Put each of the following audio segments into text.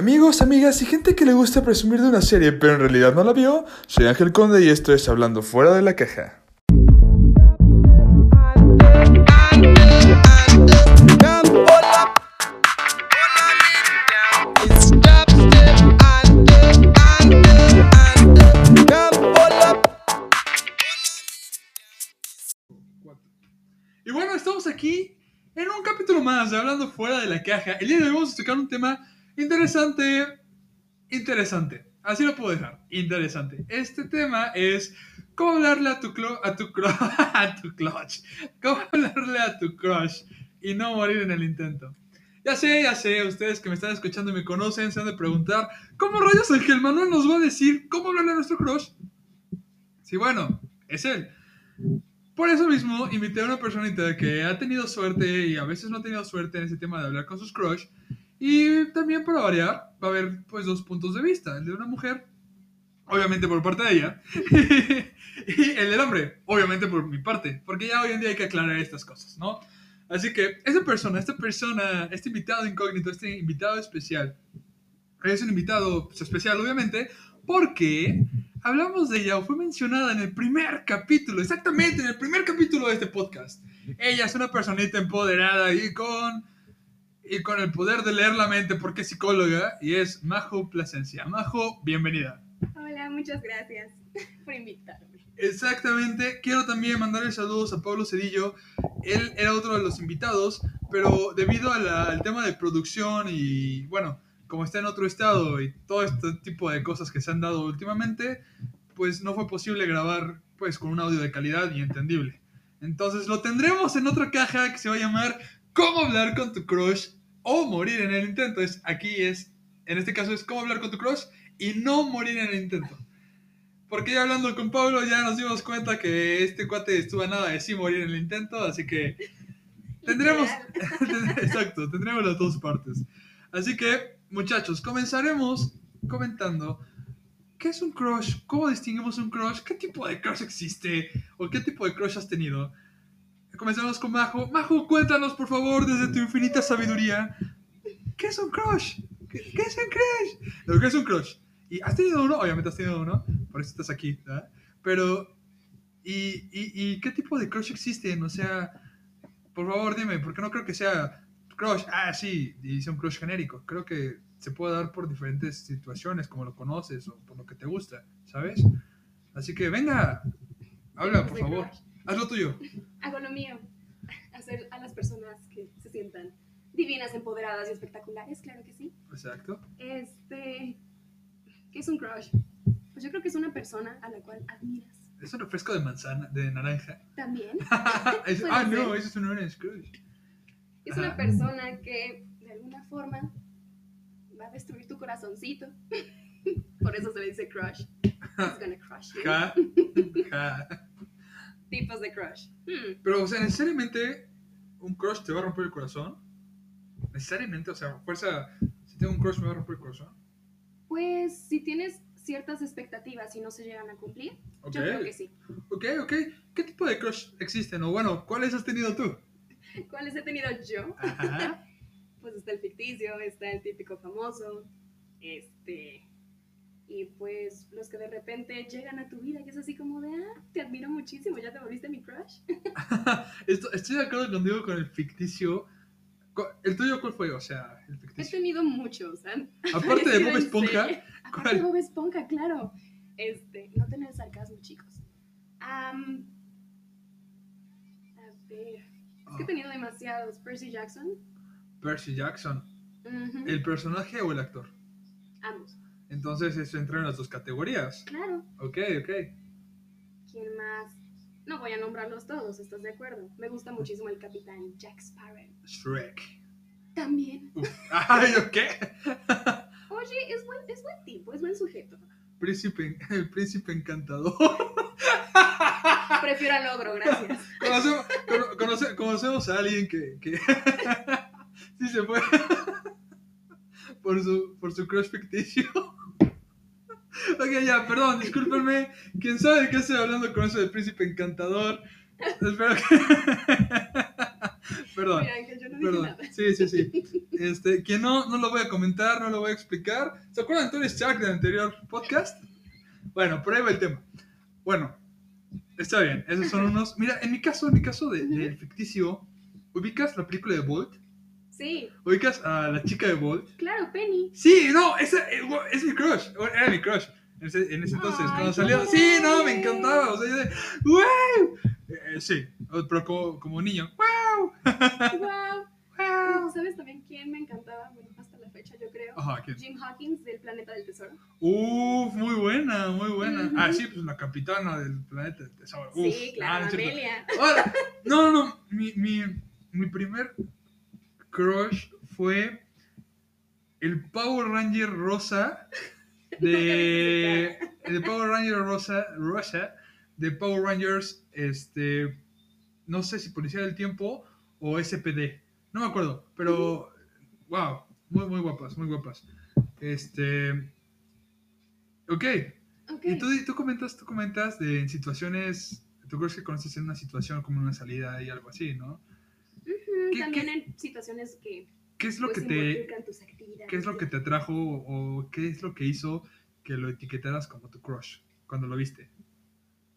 Amigos, amigas y gente que le gusta presumir de una serie pero en realidad no la vio, soy Ángel Conde y esto es Hablando Fuera de la Caja. Y bueno, estamos aquí en un capítulo más de Hablando Fuera de la Caja. El día de hoy vamos a tocar un tema interesante, interesante. Así lo puedo dejar, interesante. Este tema es cómo hablarle a tu, clo- a tu, cro- a tu clutch. Cómo hablarle a tu crush y no morir en el intento. Ya sé, ya sé, ustedes que me están escuchando y me conocen se han de preguntar, ¿cómo rayos Ángel Manuel nos va a decir cómo hablarle a nuestro crush? Sí, bueno, es él. Por eso mismo invité a una personita que ha tenido suerte y a veces no ha tenido suerte en ese tema de hablar con sus crush. Y también para variar, va a haber pues dos puntos de vista. El de una mujer, obviamente por parte de ella, y el del hombre, obviamente por mi parte. Porque ya hoy en día hay que aclarar estas cosas, ¿no? Así que esta persona, esta persona, este invitado incógnito, este invitado especial, es un invitado pues, especial obviamente, porque hablamos de ella o fue mencionada en el primer capítulo, exactamente en el primer capítulo de este podcast. Ella es una personita empoderada y con, y con el poder de leer la mente porque es psicóloga y es Majo Plasencia. Majo, bienvenida. Hola, muchas gracias por invitarme. Exactamente, quiero también mandarle saludos a Pablo Cedillo. Él era otro de los invitados, pero debido a la- al tema de producción y bueno, como está en otro estado y todo este tipo de cosas que se han dado últimamente, pues no fue posible grabar pues con un audio de calidad y entendible. Entonces lo tendremos en otra caja que se va a llamar ¿Cómo hablar con tu crush o morir en el intento? Es, aquí es, en este caso es ¿Cómo hablar con tu crush y no morir en el intento? Porque ya hablando con Pablo ya nos dimos cuenta que este cuate estuvo a nada de sí morir en el intento, así que tendremos, exacto, tendremos las dos partes. Así que, muchachos, comenzaremos comentando qué es un crush, cómo distinguimos un crush, qué tipo de crush existe o qué tipo de crush has tenido. Comenzamos con Majo. Majo, cuéntanos por favor desde tu infinita sabiduría, ¿qué es un crush? ¿Qué, qué es un crush? Lo que es un crush. ¿Y has tenido uno? Obviamente has tenido uno, por eso estás aquí, ¿verdad? Pero, ¿y, y, y qué tipo de crush existen? O sea, por favor dime, porque no creo que sea crush, ah, sí, y es un crush genérico. Creo que se puede dar por diferentes situaciones, como lo conoces o por lo que te gusta, ¿sabes? Así que venga, habla, por favor. Haz lo tuyo. Hago lo mío. Hacer a las personas que se sientan divinas, empoderadas y espectaculares, claro que sí. Exacto. Este, ¿qué es un crush? Pues yo creo que es una persona a la cual admiras. Es un refresco de manzana, de naranja. También Es- ah, no, eso es un orange crush. es Ajá. una persona que de alguna forma va a destruir tu corazoncito. Por eso se le dice crush. It's gonna crush you. Tipos de crush. Hmm, Pero, o sea, necesariamente un crush te va a romper el corazón. Necesariamente, o sea, fuerza. Si tengo un crush me va a romper el corazón. Pues si tienes ciertas expectativas y no se llegan a cumplir, Ok. yo creo que sí. Ok, ok. ¿Qué tipo de crush existen? O bueno, ¿cuáles has tenido tú? ¿Cuáles he tenido yo? Ajá. Pues está el ficticio, está el típico famoso, este, y pues los que de repente llegan a tu vida, que es así como de, ah, te admiro muchísimo, ya te volviste mi crush. Esto- Estoy de acuerdo contigo con el ficticio. ¿El tuyo cuál fue? O sea, el He ficticio. tenido muchos, han Aparte de Bob Esponja. Aparte de Bob Esponja, claro. Este, no tener sarcasmo, chicos. Am, a ver, es que he tenido demasiados. Percy Jackson, Percy Jackson. ¿El personaje o el actor? ambos. Entonces eso entra en las dos categorías. Claro. Ok, ok. ¿Quién más? No voy a nombrarlos todos, ¿estás de acuerdo? Me gusta muchísimo el capitán Jack Sparrow. Shrek. También. Uf. Ay, ¿ok? Oye, es buen, es buen tipo, es buen sujeto. Príncipe, el príncipe encantador. Prefiero al ogro, gracias. Conocemos, cono- conoce- conocemos a alguien que, que sí se fue por su, por su crush ficticio. Ok, ya, perdón, discúlpenme. ¿Quién sabe de qué estoy hablando con eso del príncipe encantador? Espero que... Perdón. Mira, Ángel, yo no dije Perdón. nada. Sí, sí, sí. Este, que no, no lo voy a comentar, no lo voy a explicar. ¿Se acuerdan de Tony Stark del anterior podcast? Bueno, por ahí va el tema. Bueno, está bien. Esos son unos. Mira, en mi caso, en mi caso de, de ficticio, ¿ubicas la película de Bolt? Sí, ¿Ubicas a la chica de Bolt? claro, Penny. Sí, no, esa eh, es mi crush. Era mi crush. En ese, en ese entonces, Ay, cuando salió. ¿cómo Sí, no, me encantaba. O sea, yo de. ¡Wow! Eh, sí, pero como, como niño. ¡Wow! ¡Wow! ¡Wow! ¿Sabes también quién me encantaba? Bueno, hasta la fecha, yo creo. Ajá, ¿quién? Jim Hawkins del Planeta del Tesoro. Uf, muy buena, muy buena. Ah, sí, pues la capitana del planeta del tesoro. Uf, sí, ah, claro, cierto. Amelia. Ahora, no, no, no. Mi, mi, mi primer crush fue el Power Ranger rosa de, de Power Ranger rosa, rosa de Power Rangers, este, no sé si Policía del Tiempo o SPD, no me acuerdo, pero wow, muy, muy guapas, muy guapas. Este, ok, Ok. y tú, tú comentas, tú comentas de situaciones, tú crees que conoces en una situación como una salida y algo así, ¿no? ¿Qué- También qué- en situaciones que ¿Qué es lo pues, que te, tus qué es lo que te atrajo o qué es lo que hizo que lo etiquetaras como tu crush cuando lo viste?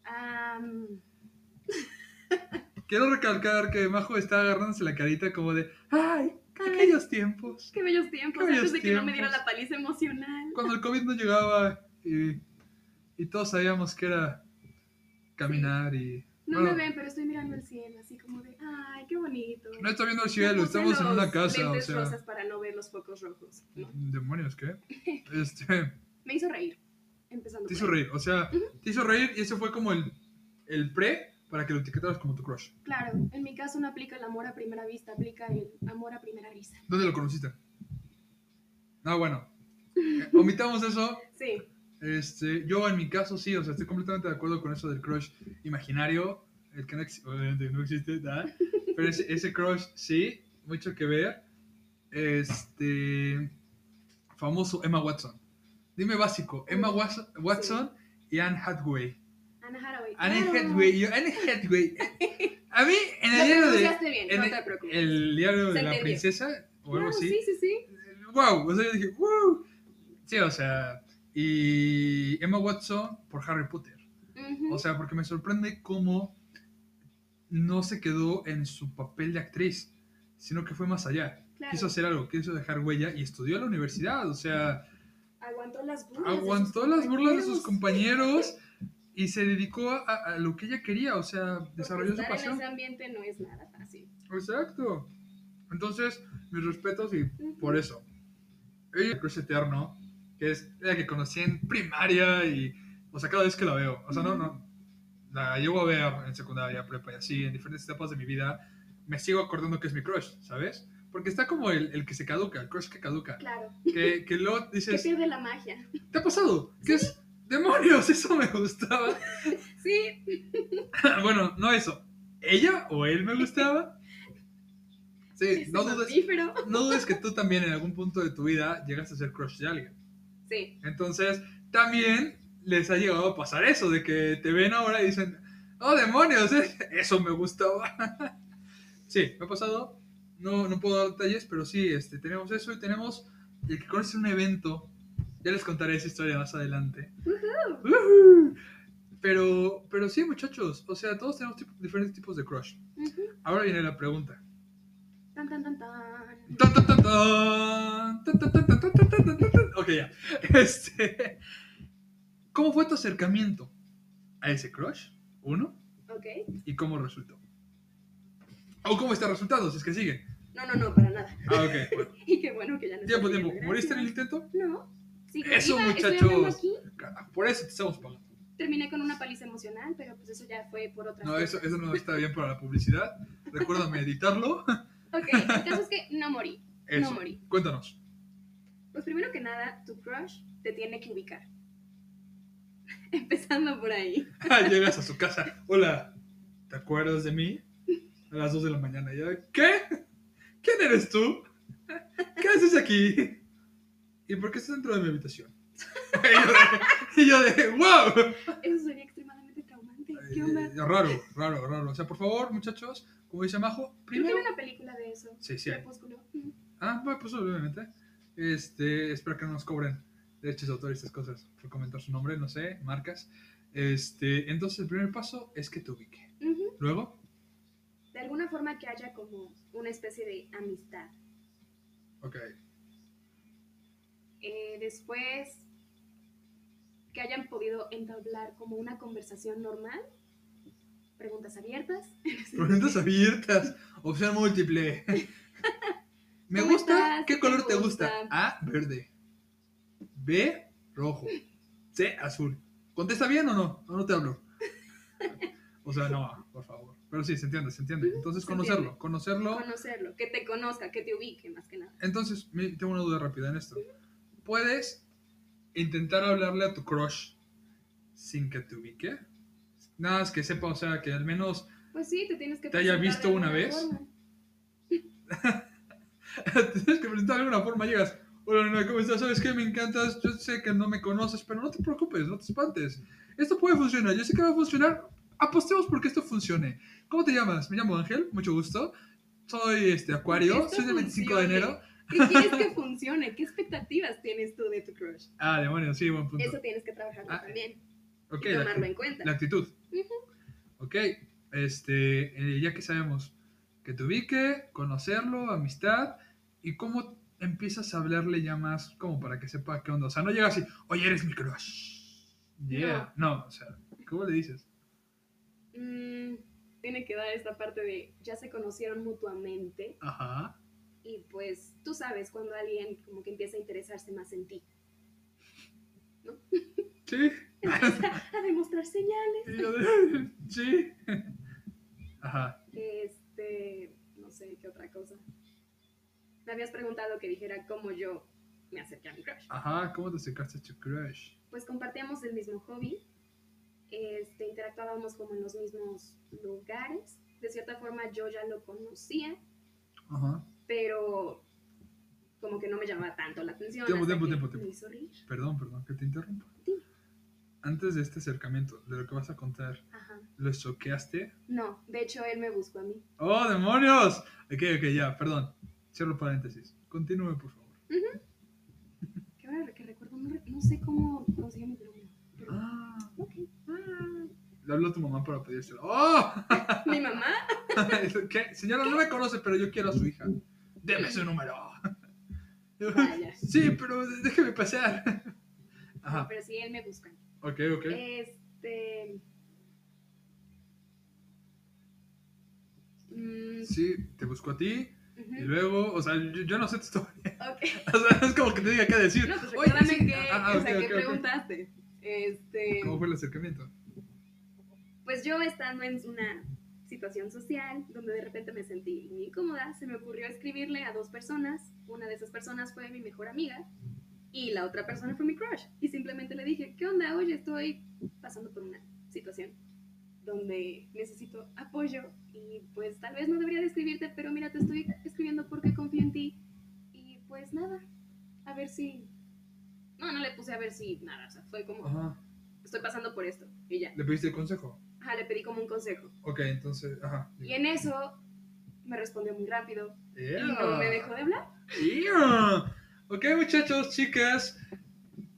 Am, Quiero recalcar que Majo está agarrándose la carita como de, ay, tiempos, qué bellos tiempos, Qué bellos antes de que no me diera tiempos. la paliza emocional. cuando el COVID no llegaba y, y todos sabíamos que era caminar y... No bueno, me ven, pero estoy mirando el cielo, así como de, ay, qué bonito. no está viendo el cielo, estamos en una casa, o sea... rosas para no ver los focos rojos. ¿no? ¿Demonios qué? Este... Me hizo reír, empezando Te hizo reír, o sea, te hizo reír y ese fue como el, el pre para que lo etiquetaras como tu crush. Claro, en mi caso no aplica el amor a primera vista, aplica el amor a primera risa. ¿Dónde lo conociste? Ah, bueno. Eh, Omitamos eso. Sí, Este, yo en mi caso sí, o sea, estoy completamente de acuerdo con eso del crush imaginario, el que no, ex- obviamente no existe, ¿verdad? Pero ese, ese crush sí, mucho que ver. Este, famoso Emma Watson. Dime básico, Emma Watson, Watson y Anne Hathaway. Anna Hathaway. Anne. Hathaway, yo, Anne Hathaway. A mí, en el diario de. pronunciaste bien, en no te preocupes. el diario de la princesa, o algo así. Sí, sí, sí. Wow, o sea, yo dije, wow. Sí, o sea, y Emma Watson por Harry Potter. O sea, porque me sorprende cómo no se quedó en su papel de actriz, sino que fue más allá. Claro. Quiso hacer algo, quiso dejar huella y estudió a la universidad. O sea, Aguantó las burlas. de aguantó sus las burlas de sus compañeros. y se dedicó a, a lo que ella quería. O sea, Porque desarrolló su pasión. En ese ambiente no es nada fácil. Exacto. Entonces, mis respetos y por eso. Ella Cruz Eterno, que es la que conocí en primaria y, o sea, cada vez que la veo, o sea, no, no, la llevo a ver en secundaria, prepa y así, en diferentes etapas de mi vida, me sigo acordando que es mi crush, ¿sabes? Porque está como el, el que se caduca, el crush que caduca, Claro. que, que luego Que dices, pierde la magia. ¿te ha pasado? ¿Qué es? ¡Demonios! Eso me gustaba. Sí. bueno, no eso. ¿Ella o él me gustaba? Sí, ese no dudes, no dudes que tú también en algún punto de tu vida llegaste a ser crush de alguien. Sí. Entonces, también les ha llegado a pasar eso, de que te ven ahora y dicen, oh, demonios, eh, eso me gustaba. sí, me ha pasado. No, no puedo dar detalles, pero sí, este, tenemos eso y tenemos el que conoce un evento. Ya les contaré esa historia más adelante. Ujú. Pero, pero sí, muchachos, o sea, todos tenemos tipo- diferentes tipos de crush. Ujú. Ahora viene la pregunta. Tan, tan, tan, tan. Tan, tan, tan, tan. Ok, ya. Este, ¿Cómo fue tu acercamiento a ese crush? Uno. Ok. ¿Y cómo resultó? ¿O cómo está resultado? Si es que sigue. No, no, no, para nada. Ah, ok. Y qué bueno que ya no. Tiempo, tiempo. ¿Moriste en el intento? No. Eso, muchachos. Por eso te estamos pagando. Terminé con una paliza emocional, pero pues eso ya fue por otra. No, eso, eso no está bien para la publicidad. Recuérdame editarlo. ok, el caso es que no morí. No morí. Cuéntanos. Pues primero que nada, tu crush te tiene que ubicar. Empezando por ahí. Llegas a su casa. Hola, ¿te acuerdas de mí? A las 2 de la mañana. Y yo, ¿Qué? ¿Quién eres tú? ¿Qué haces aquí? ¿Y por qué estás dentro de mi habitación? y yo de, y yo de ¡wow! Eso sería extremadamente traumante. ¿Qué onda? Eh, raro, raro, raro. O sea, por favor, muchachos, como dice Majo, Creo que primero... hay una película de eso. Sí, sí. Crepúsculo. Mm. Ah, pues obviamente. Este, espero que no nos cobren derechos de autor y estas cosas por comentar su nombre, no sé, marcas. Este, entonces el primer paso es que te ubique. Luego, De alguna forma que haya como una especie de amistad. ok, Eh, después, que hayan podido entablar como una conversación normal. Preguntas abiertas. preguntas abiertas, opción múltiple. Me ¿Cómo gusta, estás? ¿qué ¿Qué te color te gusta? gusta? A, verde. B, rojo. C, azul. ¿Contesta bien o no? No, no te hablo. O sea, no, por favor. Pero sí, se entiende, se entiende. Entonces, conocerlo, entiende. conocerlo. Conocerlo, que te conozca, que te ubique más que nada. Entonces, tengo una duda rápida en esto. ¿Puedes intentar hablarle a tu crush sin que te ubique? Nada más que sepa, o sea, que al menos Pues sí, te tienes que ¿Te haya visto una vez? tienes que presentar de alguna forma. Llegas, hola, nena, ¿cómo estás? ¿Sabes qué? Me encantas. Yo sé que no me conoces, pero no te preocupes, no te espantes. Esto puede funcionar. Yo sé que va a funcionar. Apostemos porque esto funcione. ¿Cómo te llamas? Me llamo Ángel, mucho gusto. Soy este Acuario, soy del 25 de funcione. enero. ¿Qué quieres que funcione? ¿Qué expectativas tienes tú de tu crush? Ah, demonios, sí, buen punto. Eso tienes que trabajarlo Ah, también Ok, y la, tomarlo en cuenta. la actitud. Ujú. Ok, este, eh, ya que sabemos que te ubique, conocerlo, amistad, y cómo empiezas a hablarle ya más como para que sepa qué onda. O sea, no llega así, oye, eres mi crush. Yeah. No, o sea, ¿cómo le dices? Mm, tiene que dar esta parte de ya se conocieron mutuamente Ajá. y pues tú sabes cuando alguien como que empieza a interesarse más en ti. Sí. Empieza a demostrar señales. Sí. Ajá. Este, no sé qué otra cosa. Me habías preguntado que dijera cómo yo me acerqué a mi crush. Ajá, ¿cómo te acercaste a tu crush? Pues compartíamos el mismo hobby, este, interactuábamos como en los mismos lugares. De cierta forma yo ya lo conocía, Ajá. pero como que no me llamaba tanto la atención. Tiempo, tiempo, tiempo, tiempo. Perdón, perdón, que te interrumpa. Antes de este acercamiento, de lo que vas a contar, Ajá. ¿lo choqueaste? No, de hecho él me buscó a mí. ¡Oh, demonios! Ok, ok, ya, perdón. Cierro paréntesis. Continúe, por favor. Que ahora que recuerdo, no, no sé cómo consiguió mi teléfono. pero- Ah, ok. ah. Le habló a tu mamá para pedírselo. ¡Oh! Mi mamá, ¿Qué? Señora, no me conoce, pero yo quiero a su hija. Deme su número. vaya. Sí, pero déjeme pasar. Ajá, Pero sí, él me busca. Ok, ok. Este. mm, Sí, te busco a ti y luego, o sea, yo, yo no sé tu historia. ok. O sea, es como que te diga qué decir. No, pues Oye, recuérdame sí. que, Ah, o sea, ok, que ok. preguntaste. Este, ¿Cómo fue el acercamiento? pues yo estando en una situación social donde de repente me sentí muy incómoda, se me ocurrió escribirle a dos personas. Una de esas personas fue mi mejor amiga y la otra persona fue mi crush. Y simplemente le dije, ¿qué onda? Oye, estoy pasando por una situación donde necesito apoyo y pues tal vez no debería de escribirte, pero mira, te estoy escribiendo porque confío en ti. Y pues nada, a ver si... No, no le puse a ver si nada, o sea, fue como, Ajá. estoy pasando por esto. Y ya. ¿Le pediste el consejo? Ajá, le pedí como un consejo. Ok, entonces, ajá. Y en eso me respondió muy rápido Yeah. y no me dejó de hablar. Yeah. Ok, muchachos, chicas,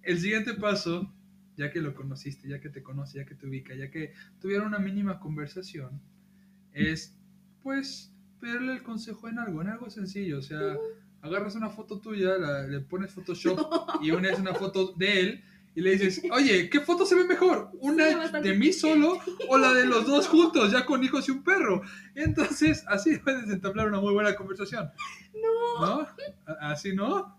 el siguiente paso, ya que lo conociste, ya que te conoce, ya que te ubica, ya que tuvieron una mínima conversación, es, pues, pedirle el consejo en algo, en algo sencillo. O sea, agarras una foto tuya, la- le pones Photoshop y unes una foto de él y le dices, oye, ¿qué foto se ve mejor? ¿Una de mí solo o la de los dos juntos, ya con hijos y un perro? Entonces, así puedes entablar una muy buena conversación. No, ¿No? ¿A- ¿Así no?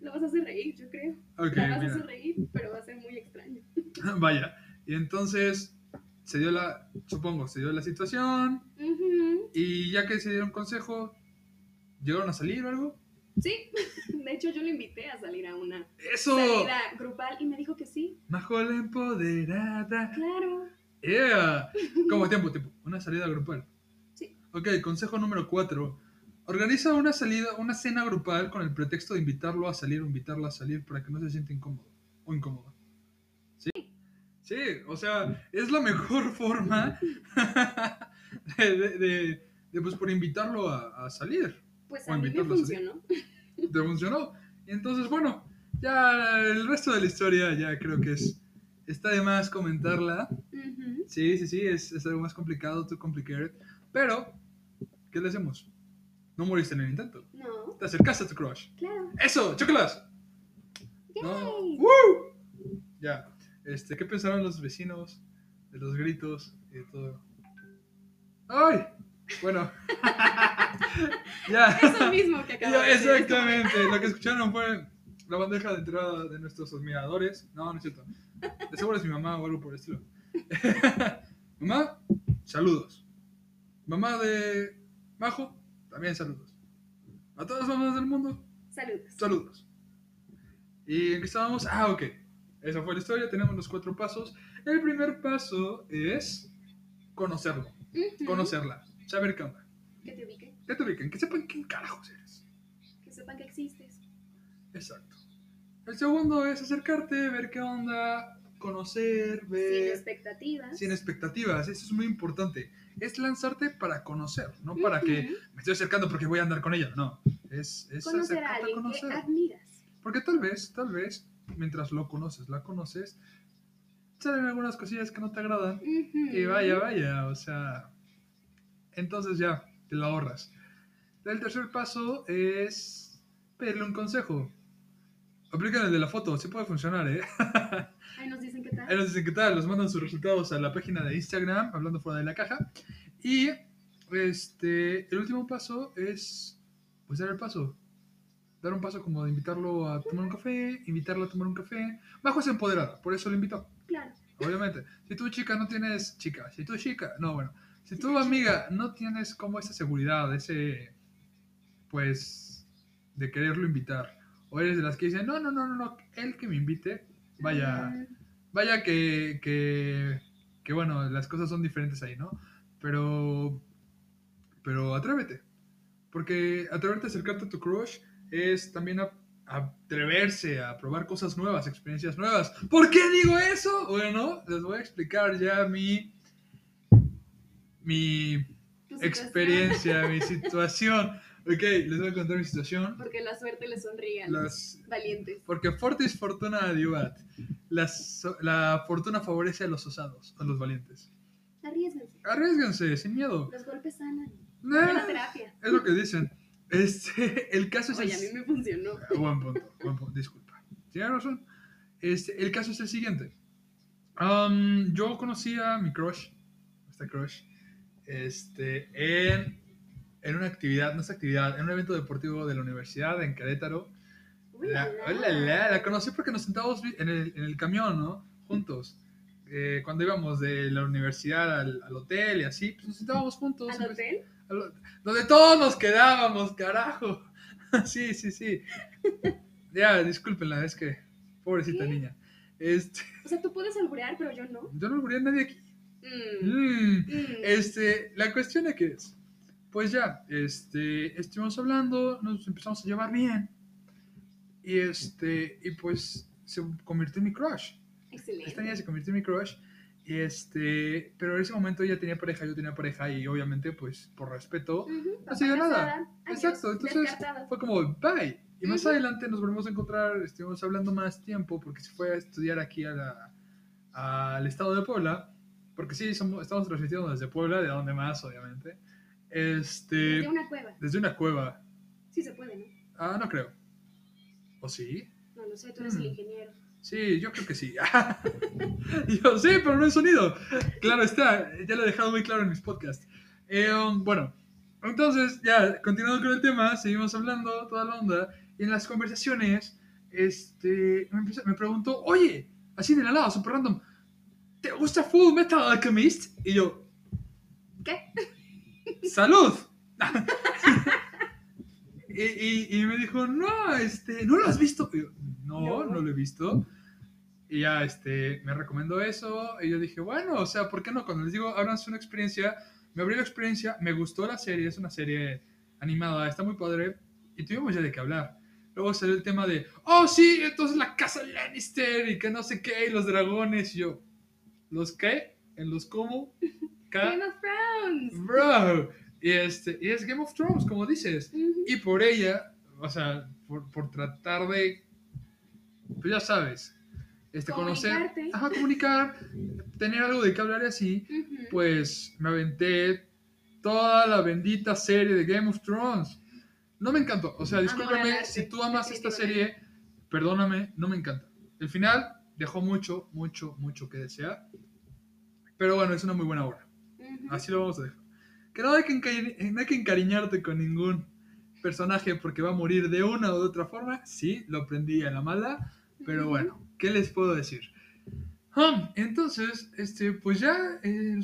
lo vas a hacer reír, yo creo. Ok, lo vas a hacer reír, pero va a ser muy extraño. Vaya. Y entonces se dio la, supongo, se dio la situación y ya que se dieron consejo, ¿llegaron a salir o algo? Sí, de hecho yo lo invité a salir a una ¡Eso! salida grupal y me dijo que sí, Majo la empoderada. claro. Yeah. Como tiempo, tiempo. Una salida grupal. Sí. Ok, consejo número 4. Organiza una salida, una cena grupal con el pretexto de invitarlo a salir o invitarla a salir para que no se sienta incómodo o incómoda. ¿Sí? Sí, o sea, es la mejor forma de, de- de- de, pues por invitarlo a, a salir. Pues a mí me funcionó. Te funcionó. Y entonces, bueno, ya el resto de la historia ya creo que es está de más comentarla. Ujú. Sí, sí, sí, es, es algo más complicado, too complicated. Pero, ¿qué le hacemos? No moriste en el intento. No, Te acercaste a tu crush. claro. ¡Eso! ¡Chocolas! No. Yay. ¡Woo! Ya. Este, ¿Qué pensaron los vecinos de los gritos y de todo? ¡Ay! Bueno. ya. Eso mismo que acabo Ya, de decir. exactamente. Lo que escucharon fue la bandeja de entrada de nuestros admiradores. No, no es cierto. De seguro es mi mamá o algo por el estilo. mamá, saludos. Mamá de Majo, también saludos. A todas las mamás del mundo, Saludos. saludos. ¿Y en qué estábamos? Ah, ok. Esa fue la historia. Tenemos los cuatro pasos. El primer paso es conocerlo, Ujú. conocerla, saber qué onda. Que te ubiquen, Que te ubiquen, que sepan quién carajos eres. que sepan que existes. Exacto. El segundo es acercarte, ver qué onda, conocer, Sin ver. expectativas. Sin expectativas, eso es muy importante. Es lanzarte para conocer, no para que me estoy acercando porque voy a andar con ella. No, es, es Conocer a alguien que conocer. admiras. Porque tal vez, tal vez, mientras lo conoces, la conoces, salen algunas cosillas que no te agradan. Y vaya, vaya, o sea. Entonces ya, te lo ahorras. El tercer paso es pedirle un consejo. Aplican el de la foto, sí puede funcionar, ¿eh? Ahí nos dicen qué Ahí tal. nos dicen qué tal, nos mandan sus resultados a la página de Instagram, hablando fuera de la caja. Y este, el último paso es, pues dar el paso. Dar un paso como de invitarlo a tomar un café, invitarlo a tomar un café. Bajo es empoderada, por eso lo invitó. Claro. Obviamente. Si tú chica no tienes chica, si tú chica, no, bueno. Si tú amiga no tienes como esa seguridad, ese, pues, de quererlo invitar. O eres de las que dicen, no, no, no, no, no, él que me invite, vaya, vaya que, que, que bueno, las cosas son diferentes ahí, ¿no? Pero, pero atrévete. Porque atreverte a acercarte a tu crush es también a- atreverse a probar cosas nuevas, experiencias nuevas. ¿Por qué digo eso? Bueno, les voy a explicar ya mi, mi experiencia, mi situación. Ok, les voy a contar mi situación. Porque la suerte le sonríe a los Las, valientes. porque fortis fortuna adiuvat. Las- la fortuna favorece a los osados, a los valientes. Arriesguense. Arriesguense, sin miedo. Los golpes sanan. Nah, la terapia. es lo que dicen. Este, el caso es Oye, a el- mí me funcionó. Ah, Buen punto, buen punto, disculpa. Tienes razón. Este, el caso es el siguiente. Yo conocí a mi crush, esta crush, este, en, en una actividad, no es actividad, en un evento deportivo de la universidad en Querétaro. La, la, hola, la, la conocí porque nos sentábamos en el, en el camión, ¿no? Juntos. Eh, cuando íbamos de la universidad al, al hotel y así, pues nos sentábamos juntos. ¿Al hotel? Donde todos nos quedábamos, carajo. Sí, sí, sí. Ya, discúlpenla, es que pobrecita ¿Qué? niña. Este, O sea, tú puedes alburear, pero yo no. yo no alburé a nadie aquí. Mm, Mm, mm. Este, la cuestión es que es, pues ya, este, estuvimos hablando, nos empezamos a llevar bien. Y este, y pues se convirtió en mi crush. Excelente. Esta niña se convirtió en mi crush. Y este, pero en ese momento ella tenía pareja, yo tenía pareja y obviamente pues por respeto no se dio nada. Adiós, Exacto, entonces descartado. fue como bye. Y más adelante nos volvimos a encontrar, estuvimos hablando más tiempo porque se fue a estudiar aquí a la- al estado de Puebla. Porque sí, somos, estamos transmitiendo desde Puebla, de donde más, obviamente. Este, De una cueva. desde una cueva. Sí se puede, ¿no? Ah, no creo. ¿O sí? No lo sé, tú eres Mm. el ingeniero. Sí, yo creo que sí. Yo, sí, pero no hay sonido. Claro está, ya lo he dejado muy claro en mis podcasts. Eh, um, bueno, entonces, ya, continuando con el tema, seguimos hablando, toda la onda, y en las conversaciones, este, me, empezó- me preguntó, oye, así de la nada, super random, ¿te gusta Full Metal Alchemist? Y yo, ¿Qué? ¡Salud! y, y- y me dijo, no, este, ¿no lo has visto? Y yo, no, No. no, lo he visto. Y ya, este, me recomendó eso. Y yo dije, bueno, o sea, ¿por qué no? Cuando les digo, háblanse una experiencia, me abrió la experiencia, me gustó la serie, es una serie animada, está muy padre. Y tuvimos ya de qué hablar. Luego salió el tema de, oh, sí, entonces la casa Lannister y que no sé qué, y los dragones. Y yo, ¿los qué? ¿En los cómo? Game of Thrones. Bro. Y, este, y es Game of Thrones, como dices. Y por ella, o sea, por, por tratar de, pues ya sabes, este, conocer, ajá, comunicar, tener algo de qué hablar y así, pues me aventé toda la bendita serie de Game of Thrones. No me encantó, o sea, Amor discúlpame, si tú amas esta serie, perdóname, no me encanta. El final dejó mucho, mucho, mucho que desear, pero bueno, es una muy buena obra. Así lo vamos a dejar. Que no hay que, encari- no hay que encariñarte con ningún personaje porque va a morir de una u otra forma. Sí, lo aprendí a la mala, pero bueno, ¿qué les puedo decir? Hum, entonces, este, pues ya eh,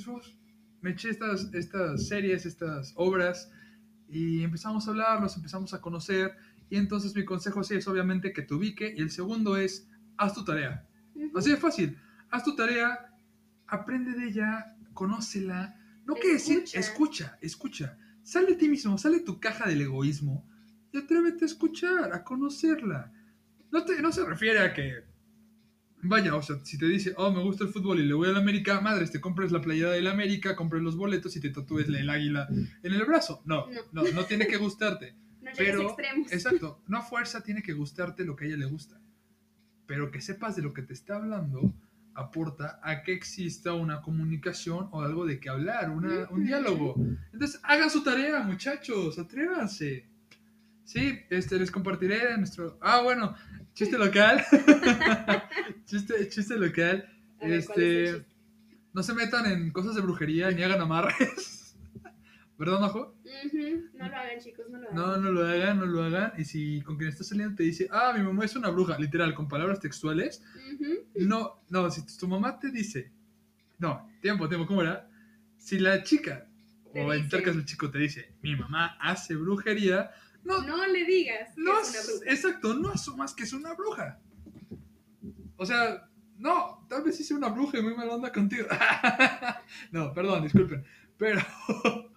me eché estas, estas series, estas obras y empezamos a hablar, nos empezamos a conocer y entonces mi consejo sí es obviamente que te ubique y el segundo es haz tu tarea. Ujú. Así de fácil. Haz tu tarea, aprende de ella, conócela. No que decir, Escucha. escucha, escucha. Sale de ti mismo, sale de tu caja del egoísmo y atrévete a escuchar, a conocerla. No, te, no se refiere a que, vaya, o sea, si te dice, oh, me gusta el fútbol y le voy a la América, madres, te compres la playera de la América, compres los boletos y te tatúes el águila en el brazo. No, no, No. no, tiene que gustarte. No Pero, extremos. exacto, no a fuerza tiene que gustarte lo que a ella le gusta. Pero que sepas de lo que te está hablando aporta a que exista una comunicación o algo de que hablar, una- un Ujú. diálogo. Entonces, hagan su tarea, muchachos, atrévanse. Sí, este, les compartiré nuestro... Ah, bueno, chiste local. chiste, chiste local. A ver, ¿cuál es el Este, chiste? no se metan en cosas de brujería ni hagan amarres. ¿Verdad, Majo? No lo hagan, chicos, no lo hagan. No, no lo hagan, no lo hagan. Y si con quien estás saliendo te dice, ah, mi mamá es una bruja, literal, con palabras textuales, no, no, si tu mamá te dice, no, tiempo, tiempo, ¿cómo era? Si la chica, Te o en tal caso el chico te dice, mi mamá hace brujería, no, no, No le digas que es una bruja. exacto, no asumas que es una bruja. O sea, no, tal vez sea una bruja y muy mala onda contigo. no, perdón, disculpen, pero...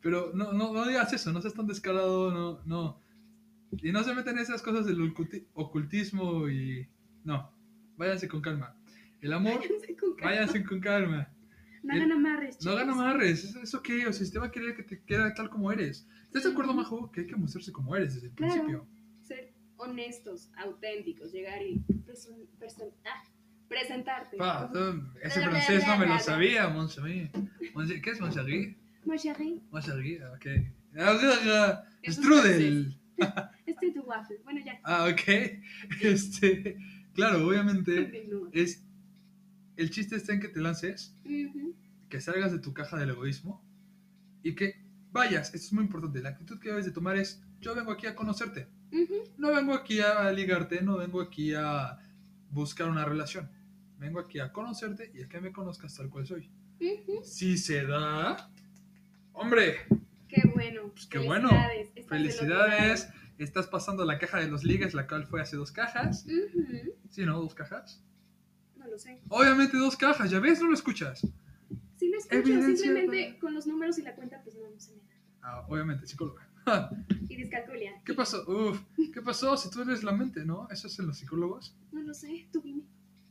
Pero no, no, no digas eso, no seas tan descarado, no, no. Y no se meten en esas cosas del oculti- ocultismo y... No, váyanse con calma. El amor, Váyanse con calma. váyanse con calma. No hagan amarres, No hagan amarres, es, es ok, o sea, si te va a querer que te quiera tal como eres. ¿Estás de acuerdo. Majo? Que hay que mostrarse como eres desde el Claro. principio. Ser honestos, auténticos, llegar y ah, presentarte. Pa, ese francés no me lo sabía, mon chéri. Mon chéri- ¿Qué es mon chéri, Mon chéri, ok. Ah, ah, ah, Strudel. este es tu waffle. Bueno, ya. Ah, ok. Este, claro, obviamente es... El chiste está en que te lances, Ujú. que salgas de tu caja del egoísmo y que vayas. Esto es muy importante. La actitud que debes de tomar es, yo vengo aquí a conocerte. Ujú. No vengo aquí a ligarte, no vengo aquí a buscar una relación. Vengo aquí a conocerte y a que me conozcas tal cual soy. Ujú. Si se da, hombre, Qué bueno. Pues qué bueno. Felicidades. Felicidades. Estás pasando la caja de los ligues, la cual fue hace dos cajas. lado. Ujú. Sí, ¿no? Dos cajas. No lo sé. Obviamente dos cajas, ya ves, no lo escuchas. Si lo escucho, Evidencia simplemente para- con los números y la cuenta, pues no, no se me da. Ah, obviamente, psicóloga. Y discalculia. ¿Qué pasó? Uf, ¿qué pasó? Si tú eres la mente, ¿no? Eso es en los psicólogos. No lo sé, tú dime.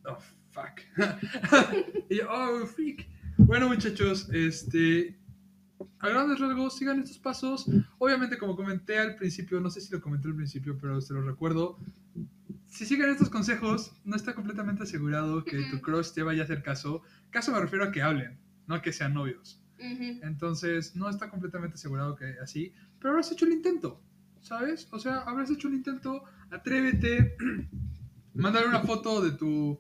Oh, fuck. y yo, oh, freak. Bueno, muchachos, este. A grandes rasgos, sigan estos pasos. Obviamente, como comenté al principio, no sé si lo comenté al principio, pero se lo recuerdo. Si siguen estos consejos, no está completamente asegurado que tu crush te vaya a hacer caso. Caso me refiero a que hablen, no a que sean novios. Entonces, no está completamente asegurado que así, pero habrás hecho el intento, ¿sabes? O sea, habrás hecho el intento, atrévete, mándale una foto de tu...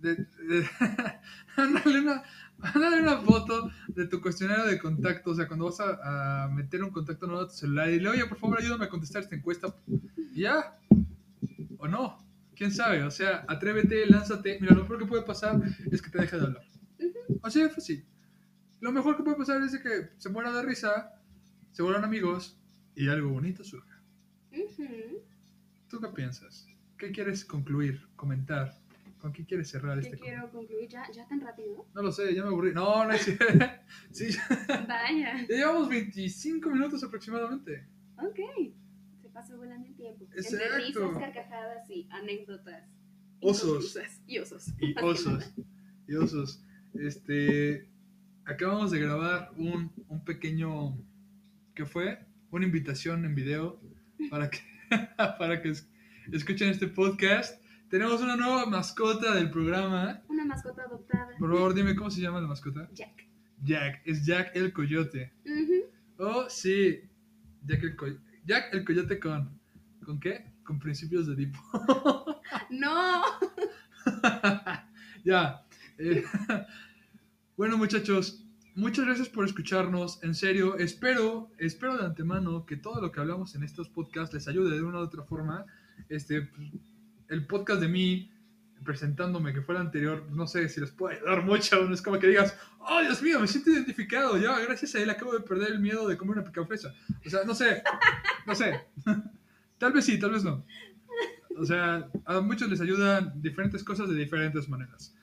De, de- mándale, una, mándale una foto de tu cuestionario de contacto, o sea, cuando vas a, a meter un contacto nuevo a tu celular y dile, oye, por favor, ayúdame a contestar esta encuesta, y ya, o no, quién sabe, o sea, atrévete, lánzate, mira, lo mejor que puede pasar es que te deje de hablar. Así de fácil. Lo mejor que puede pasar es que se muera de risa, se vuelvan amigos y algo bonito surja. ¿Tú qué piensas? ¿Qué quieres concluir, comentar? ¿Con qué quieres cerrar ¿Qué este quiero concluir? ¿Ya, ¿Ya tan rápido? No lo sé, ya me aburrí. No, no es cierto. Sí, ya Vaya. llevamos 25 minutos aproximadamente. Ok. Se pasó volando el tiempo. Entre Exacto. risas, carcajadas y anécdotas. Osos. Y osos. Y osos. Y osos. Este. acabamos de grabar un, un pequeño, ¿qué fue? Una invitación en video para que, para que es- escuchen este podcast. Tenemos una nueva mascota del programa. Una mascota adoptada. Por favor, dime cómo se llama la mascota. Jack. Jack, es Jack el Coyote. Oh, sí, Jack el, Coy- Jack el Coyote con... ¿Con qué? Con principios de Edipo. No. ya. eh, bueno, muchachos, muchas gracias por escucharnos. En serio, espero, espero de antemano que todo lo que hablamos en estos podcasts les ayude de una u otra forma. Este, pues, el podcast de mí presentándome que fue el anterior, no sé si les puede ayudar mucho, no es como que digas, oh Dios mío, me siento identificado, ya gracias a él acabo de perder el miedo de comer una picafresa. O sea, no sé, no sé, tal vez sí, tal vez no. O sea, a muchos les ayudan diferentes cosas de diferentes maneras.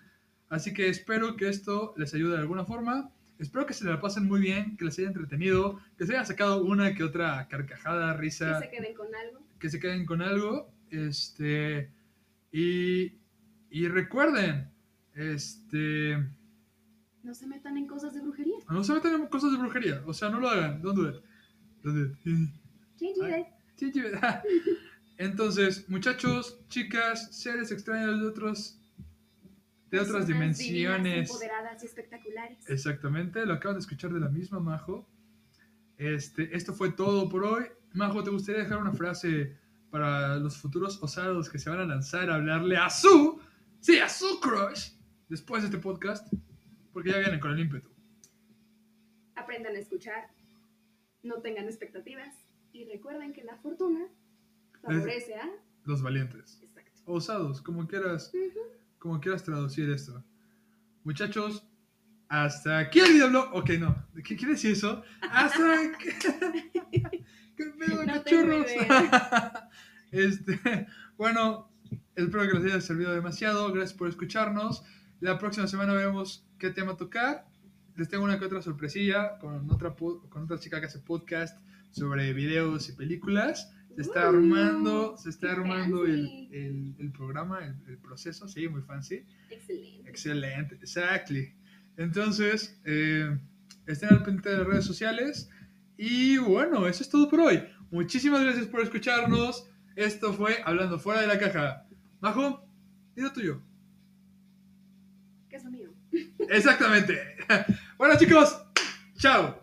Así que espero que esto les ayude de alguna forma. Espero que se la pasen muy bien, que les haya entretenido, que se haya sacado una que otra carcajada, Que risa, se queden con algo. que se queden con algo. Este. Y. Y recuerden. Este. No se metan en cosas de brujería. No se metan en cosas de brujería. O sea, no lo hagan. Don't do it. Don't do it. Change it. Entonces, muchachos, chicas, seres extraños de otros. De otras Personas dimensiones. Empoderadas y espectaculares. Exactamente, lo acaban de escuchar de la misma Majo. Este, esto fue todo por hoy. Majo, ¿te gustaría dejar una frase para los futuros osados que se van a lanzar a hablarle a su, sí, a su crush después de este podcast? Porque ya vienen con el ímpetu. Aprendan a escuchar. No tengan expectativas. Y recuerden que la fortuna favorece a. Los valientes. Exacto. Osados, como quieras, Ujú. como quieras traducir esto. Muchachos, hasta aquí el video. Ok, no. ¿Qué quiere decir eso? Hasta aquí. ¿Qué pedo, No cachorros? este, bueno, espero que les haya servido demasiado. Gracias por escucharnos. La próxima semana vemos qué tema tocar. Les tengo una que otra sorpresilla con otra, con otra chica que hace podcast sobre videos y películas. Se está Uh, armando, se está armando el, el- el programa, el, el proceso, sí, muy fancy. Excelente. Excelente, exactly. Entonces, eh, estén al pendiente de las redes sociales. Y bueno, eso es todo por hoy. Muchísimas gracias por escucharnos. Esto fue Hablando Fuera de la Caja. Majo, dilo tuyo. Que es mío. Exactamente. Bueno, chicos, chao.